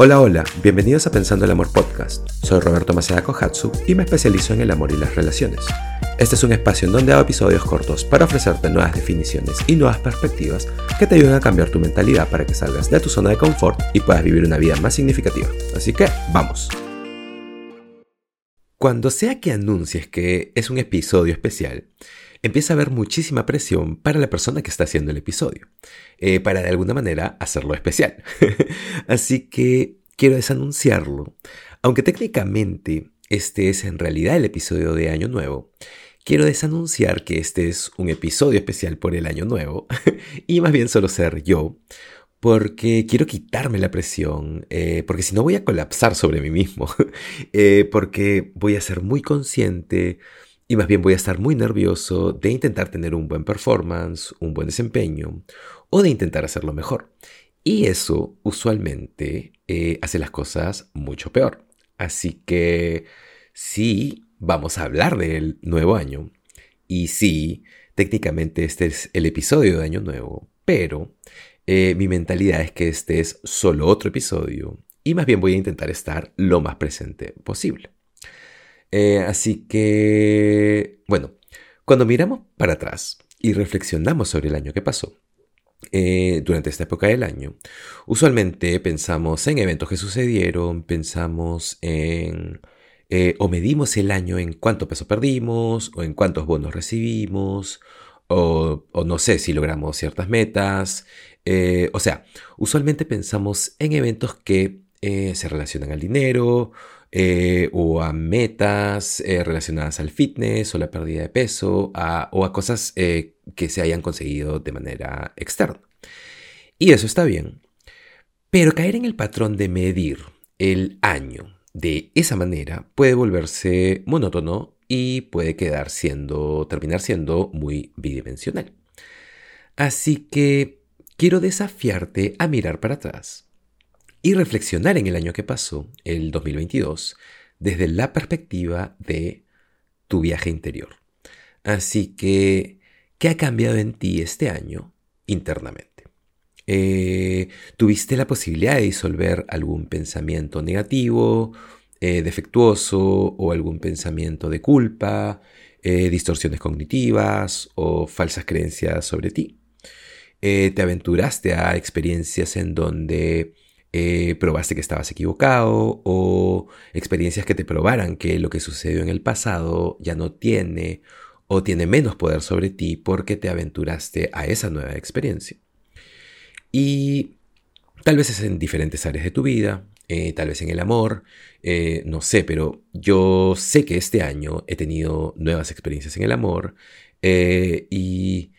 Hola, hola, bienvenidos a Pensando el Amor Podcast. Soy Roberto Maceda Kohatsu y me especializo en el amor y las relaciones. Este es un espacio en donde hago episodios cortos para ofrecerte nuevas definiciones y nuevas perspectivas que te ayuden a cambiar tu mentalidad para que salgas de tu zona de confort y puedas vivir una vida más significativa. Así que, vamos. Cuando sea que anuncies que es un episodio especial, empieza a haber muchísima presión para la persona que está haciendo el episodio, eh, para de alguna manera hacerlo especial. Así que quiero desanunciarlo. Aunque técnicamente este es en realidad el episodio de Año Nuevo, quiero desanunciar que este es un episodio especial por el Año Nuevo y más bien solo ser yo. Porque quiero quitarme la presión, eh, porque si no voy a colapsar sobre mí mismo, eh, porque voy a ser muy consciente y más bien voy a estar muy nervioso de intentar tener un buen performance, un buen desempeño o de intentar hacerlo mejor. Y eso usualmente eh, hace las cosas mucho peor. Así que sí, vamos a hablar del nuevo año. Y sí, técnicamente este es el episodio de Año Nuevo. Pero eh, mi mentalidad es que este es solo otro episodio. Y más bien voy a intentar estar lo más presente posible. Eh, así que, bueno, cuando miramos para atrás y reflexionamos sobre el año que pasó, eh, durante esta época del año, usualmente pensamos en eventos que sucedieron, pensamos en... Eh, o medimos el año en cuánto peso perdimos, o en cuántos bonos recibimos, o, no sé si logramos ciertas metas. o sea, usualmente pensamos en eventos que se relacionan al dinero eh, o a metas eh, relacionadas al fitness o la pérdida de peso o a cosas eh, que se hayan conseguido de manera externa. Y eso está bien. Pero caer en el patrón de medir el año de esa manera puede volverse monótono y puede quedar siendo, terminar siendo muy bidimensional. Así que quiero desafiarte a mirar para atrás y reflexionar en el año que pasó, el 2022, desde la perspectiva de tu viaje interior. Así que, ¿qué ha cambiado en ti este año internamente? Eh, ¿Tuviste la posibilidad de disolver algún pensamiento negativo, eh, defectuoso o algún pensamiento de culpa, eh, distorsiones cognitivas o falsas creencias sobre ti? ¿Te aventuraste a experiencias en donde probaste que estabas equivocado o experiencias que te probaran que lo que sucedió en el pasado ya no tiene o tiene menos poder sobre ti porque te aventuraste a esa nueva experiencia. Y tal vez es en diferentes áreas de tu vida, eh, tal vez en el amor, eh, no sé, pero yo sé que este año he tenido nuevas experiencias en el amor y,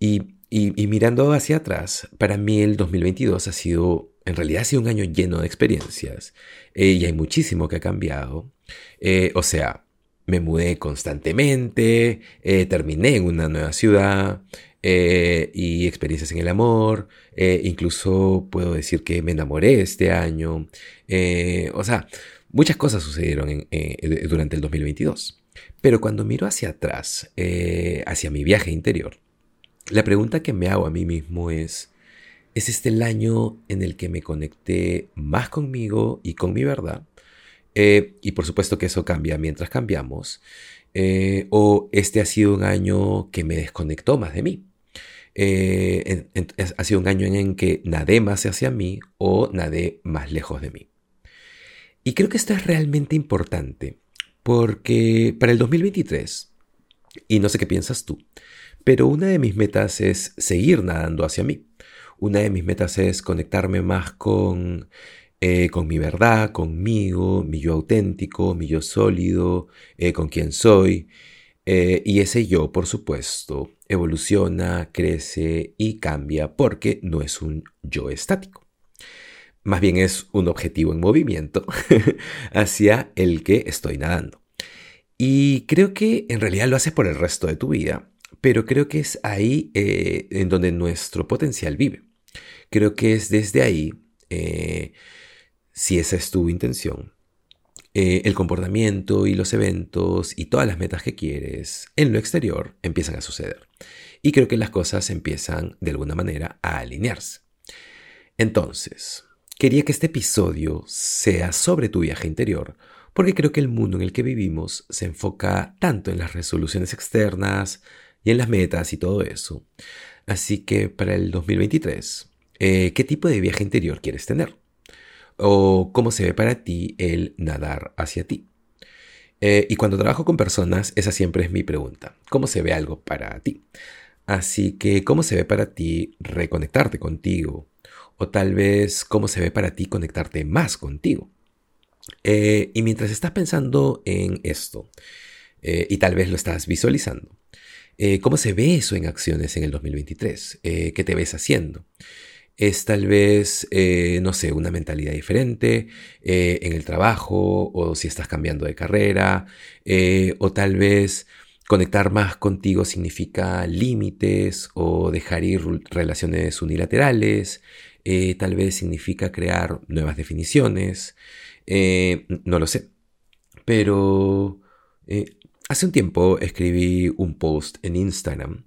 y mirando hacia atrás, para mí el 2022 ha sido en realidad ha sido un año lleno de experiencias eh, y hay muchísimo que ha cambiado. Eh, o sea, me mudé constantemente, eh, terminé en una nueva ciudad y experiencias en el amor. incluso puedo decir que me enamoré este año. o sea, muchas cosas sucedieron durante el 2022. Pero cuando miro hacia atrás, hacia mi viaje interior, la pregunta que me hago a mí mismo es, es este el año en el que me conecté más conmigo y con mi verdad. Eh, y por supuesto que eso cambia mientras cambiamos. Eh, o este ha sido un año que me desconectó más de mí. Eh, ha sido un año en que nadé más hacia mí o nadé más lejos de mí. Y creo que esto es realmente importante porque para el 2023, y no sé qué piensas tú, pero una de mis metas es seguir nadando hacia mí. Una de mis metas es conectarme más con, eh, con mi verdad, conmigo, mi yo auténtico, mi yo sólido, eh, con quien soy. Eh, y ese yo, por supuesto, evoluciona, crece y cambia porque no es un yo estático. Más bien es un objetivo en movimiento hacia el que estoy nadando. Y creo que en realidad lo haces por el resto de tu vida, pero creo que es ahí en donde nuestro potencial vive. Creo que es desde ahí, si esa es tu intención, eh, el comportamiento y los eventos y todas las metas que quieres en lo exterior empiezan a suceder. Y creo que las cosas empiezan de alguna manera a alinearse. Entonces, quería que este episodio sea sobre tu viaje interior, porque creo que el mundo en el que vivimos se enfoca tanto en las resoluciones externas y en las metas y todo eso. Así que para el 2023, eh, ¿qué tipo de viaje interior quieres tener? ¿O cómo se ve para ti el nadar hacia ti? Eh, y cuando trabajo con personas, esa siempre es mi pregunta. ¿Cómo se ve algo para ti? Así que, ¿cómo se ve para ti reconectarte contigo? O tal vez, ¿cómo se ve para ti conectarte más contigo? Eh, y mientras estás pensando en esto, eh, y tal vez lo estás visualizando, ¿cómo se ve eso en acciones en el 2023? ¿Qué te ves haciendo? Es tal vez, no sé, una mentalidad diferente en el trabajo o si estás cambiando de carrera, o tal vez conectar más contigo significa límites o dejar ir relaciones unilaterales, tal vez significa crear nuevas definiciones. Eh, no lo sé. Pero eh, hace un tiempo escribí un post en Instagram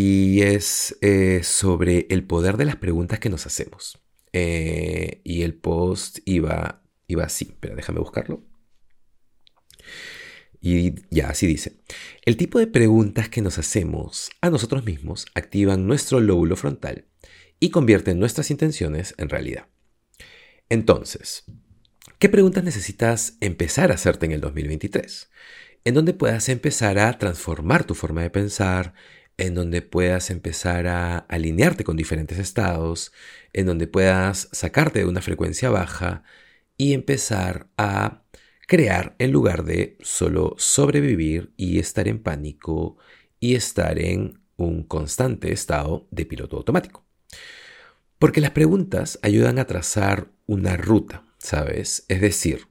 y es eh, sobre el poder de las preguntas que nos hacemos. y el post iba, iba así, pero déjame buscarlo. Y ya, así dice. El tipo de preguntas que nos hacemos a nosotros mismos activan nuestro lóbulo frontal y convierten nuestras intenciones en realidad. Entonces, ¿Qué preguntas necesitas empezar a hacerte en el 2023? En donde puedas empezar a transformar tu forma de pensar, en donde puedas empezar a alinearte con diferentes estados, en donde puedas sacarte de una frecuencia baja y empezar a crear en lugar de solo sobrevivir y estar en pánico y estar en un constante estado de piloto automático. Porque las preguntas ayudan a trazar una ruta, ¿sabes? Es decir,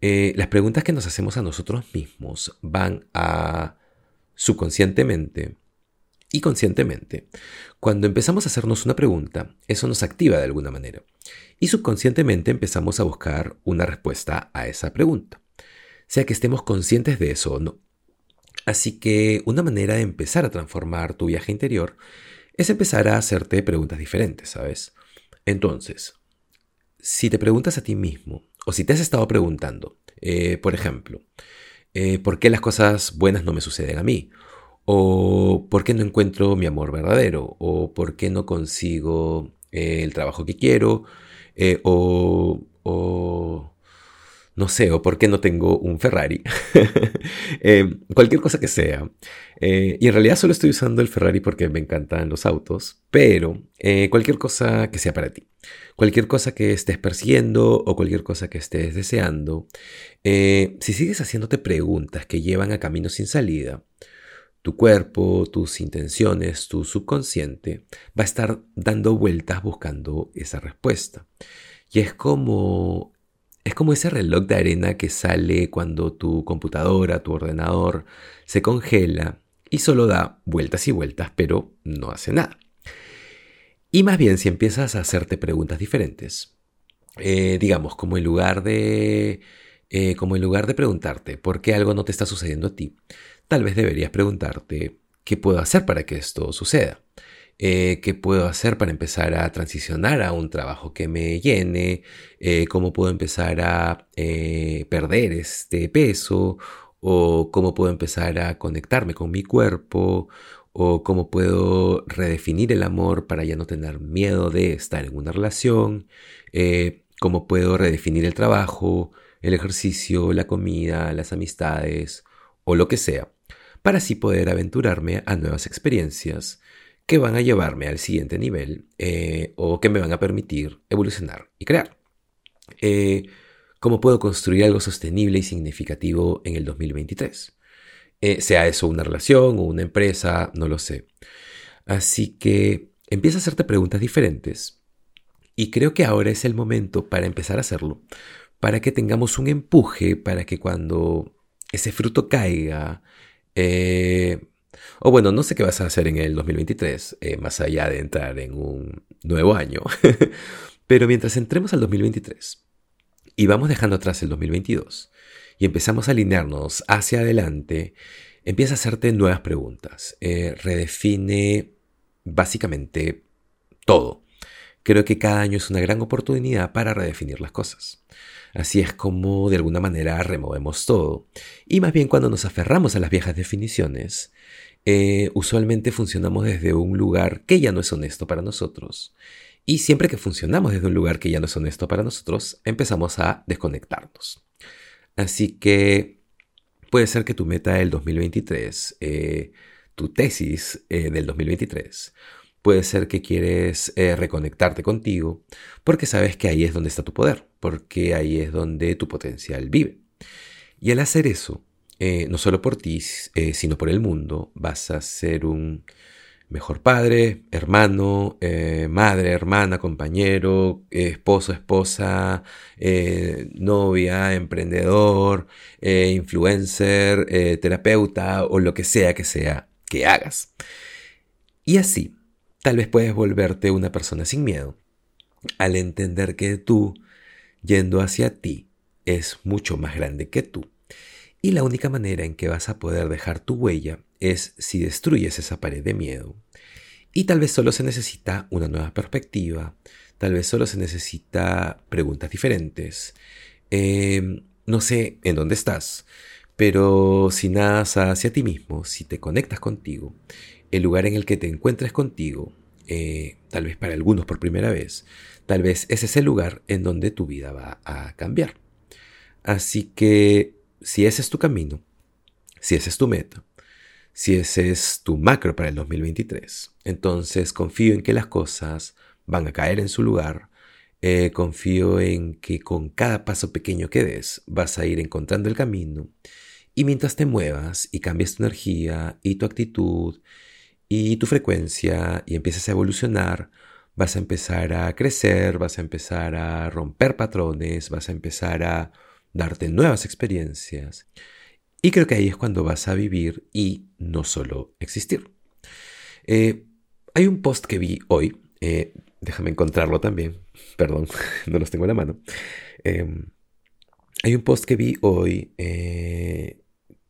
eh, las preguntas que nos hacemos a nosotros mismos van a subconscientemente y conscientemente. Cuando empezamos a hacernos una pregunta, eso nos activa de alguna manera. Y subconscientemente empezamos a buscar una respuesta a esa pregunta, sea que estemos conscientes de eso o no. Así que una manera de empezar a transformar tu viaje interior es empezar a hacerte preguntas diferentes, ¿sabes? Entonces, si te preguntas a ti mismo, o si te has estado preguntando, eh, por ejemplo, eh, ¿por qué las cosas buenas no me suceden a mí? ¿O por qué no encuentro mi amor verdadero? ¿O por qué no consigo eh, el trabajo que quiero? o, o no sé, o por qué no tengo un Ferrari. Eh, cualquier cosa que sea. Eh, y en realidad solo estoy usando el Ferrari porque me encantan los autos, pero eh, cualquier cosa que sea para ti. Cualquier cosa que estés persiguiendo o cualquier cosa que estés deseando. si sigues haciéndote preguntas que llevan a caminos sin salida, tu cuerpo, tus intenciones, tu subconsciente va a estar dando vueltas buscando esa respuesta. Y es como es como ese reloj de arena que sale cuando tu computadora, tu ordenador, se congela y solo da vueltas y vueltas, pero no hace nada. Y más bien si empiezas a hacerte preguntas diferentes, eh, digamos, como en lugar de... Eh, como en lugar de preguntarte por qué algo no te está sucediendo a ti, tal vez deberías preguntarte qué puedo hacer para que esto suceda. Eh, qué puedo hacer para empezar a transicionar a un trabajo que me llene, eh, cómo puedo empezar a perder este peso, o cómo puedo empezar a conectarme con mi cuerpo, o cómo puedo redefinir el amor para ya no tener miedo de estar en una relación, cómo puedo redefinir el trabajo, el ejercicio, la comida, las amistades, o lo que sea, para así poder aventurarme a nuevas experiencias que van a llevarme al siguiente nivel eh, o que me van a permitir evolucionar y crear. Eh, ¿Cómo puedo construir algo sostenible y significativo en el 2023? Eh, sea eso una relación o una empresa, no lo sé. Así que empieza a hacerte preguntas diferentes y creo que ahora es el momento para empezar a hacerlo, para que tengamos un empuje, para que cuando ese fruto caiga, o bueno, no sé qué vas a hacer en el 2023, eh, más allá de entrar en un nuevo año. Pero mientras entremos al 2023 y vamos dejando atrás el 2022 y empezamos a alinearnos hacia adelante, empieza a hacerte nuevas preguntas. Eh, redefine básicamente todo. Creo que cada año es una gran oportunidad para redefinir las cosas. Así es como de alguna manera removemos todo. Y más bien cuando nos aferramos a las viejas definiciones, eh, usualmente funcionamos desde un lugar que ya no es honesto para nosotros. Y siempre que funcionamos desde un lugar que ya no es honesto para nosotros, empezamos a desconectarnos. Así que puede ser que tu meta del 2023, eh, tu tesis eh, del 2023, puede ser que quieres reconectarte contigo porque sabes que ahí es donde está tu poder, porque ahí es donde tu potencial vive. Y al hacer eso, eh, no solo por ti, eh, sino por el mundo, vas a ser un mejor padre, hermano, eh, madre, hermana, compañero, esposo, esposa, novia, emprendedor, influencer, terapeuta o lo que sea que sea que hagas. Y así, tal vez puedes volverte una persona sin miedo al entender que tú, yendo hacia ti, es mucho más grande que tú y la única manera en que vas a poder dejar tu huella es si destruyes esa pared de miedo. Y tal vez solo se necesita una nueva perspectiva, tal vez solo se necesita preguntas diferentes. Em, no sé en dónde estás, pero si nadas hacia ti mismo, si te conectas contigo, el lugar en el que te encuentres contigo, eh, tal vez para algunos por primera vez, tal vez ese es el lugar en donde tu vida va a cambiar. Así que si ese es tu camino, si ese es tu meta, si ese es tu macro para el 2023, entonces confío en que las cosas van a caer en su lugar. Eh, confío en que con cada paso pequeño que des vas a ir encontrando el camino. Y mientras te muevas y cambies tu energía y tu actitud y tu frecuencia y empieces a evolucionar, vas a empezar a crecer, vas a empezar a romper patrones, vas a empezar a darte nuevas experiencias. Y creo que ahí es cuando vas a vivir y no solo existir. Eh, hay un post que vi hoy, eh, déjame encontrarlo también, perdón, no los tengo en la mano. Em, hay un post que vi hoy eh,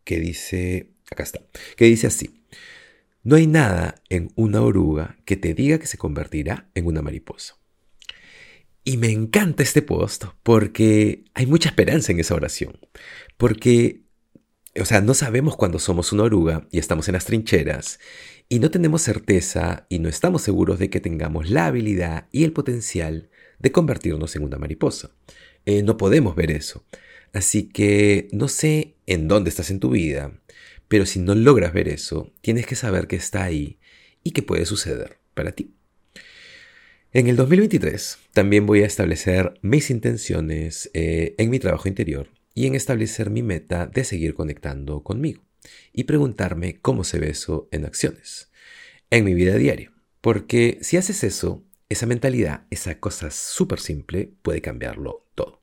que dice, acá está, que dice así, no hay nada en una oruga que te diga que se convertirá en una mariposa. Y me encanta este post porque hay mucha esperanza en esa oración. Porque, o sea, no sabemos cuándo somos una oruga y estamos en las trincheras y no tenemos certeza y no estamos seguros de que tengamos la habilidad y el potencial de convertirnos en una mariposa. Eh, no podemos ver eso. Así que no sé en dónde estás en tu vida, pero si no logras ver eso, tienes que saber que está ahí y que puede suceder para ti. En el 2023 también voy a establecer mis intenciones eh, en mi trabajo interior y en establecer mi meta de seguir conectando conmigo y preguntarme cómo se ve eso en acciones, en mi vida diaria. Porque si haces eso, esa mentalidad, esa cosa súper simple, puede cambiarlo todo.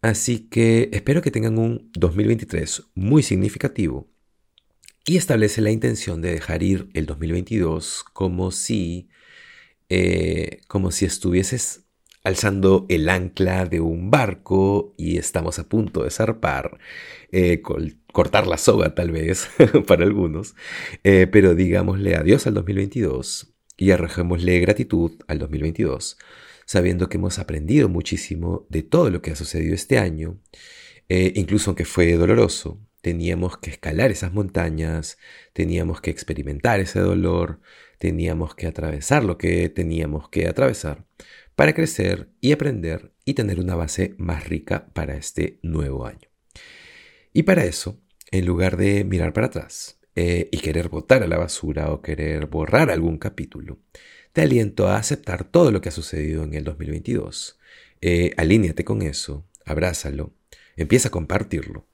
Así que espero que tengan un 2023 muy significativo y establece la intención de dejar ir el 2022 como si eh, como si estuvieses alzando el ancla de un barco y estamos a punto de zarpar, eh, cortar la soga tal vez para algunos, eh, pero digámosle adiós al 2022 y arrojémosle gratitud al 2022, sabiendo que hemos aprendido muchísimo de todo lo que ha sucedido este año, incluso aunque fue doloroso, teníamos que escalar esas montañas, teníamos que experimentar ese dolor, teníamos que atravesar lo que teníamos que atravesar para crecer y aprender y tener una base más rica para este nuevo año. Y para eso, en lugar de mirar para atrás eh, y querer botar a la basura o querer borrar algún capítulo, te aliento a aceptar todo lo que ha sucedido en el 2022. Eh, alíñate con eso, abrázalo, empieza a compartirlo,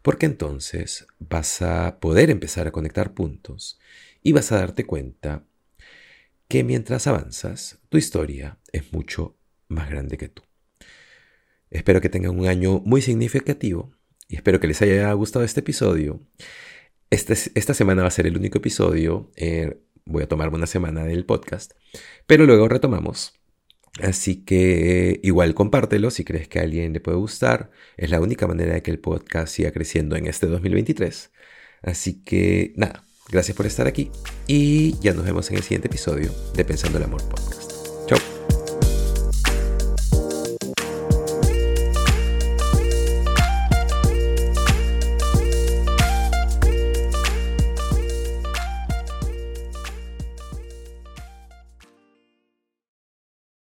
porque entonces vas a poder empezar a conectar puntos y vas a darte cuenta que mientras avanzas, tu historia es mucho más grande que tú. Espero que tengan un año muy significativo y espero que les haya gustado este episodio. Este, esta semana va a ser el único episodio. Eh, voy a tomarme una semana del podcast, pero luego retomamos. Así que igual compártelo si crees que a alguien le puede gustar. Es la única manera de que el podcast siga creciendo en este 2023. Así que nada, Gracias por estar aquí y ya nos vemos en el siguiente episodio de Pensando el Amor Podcast.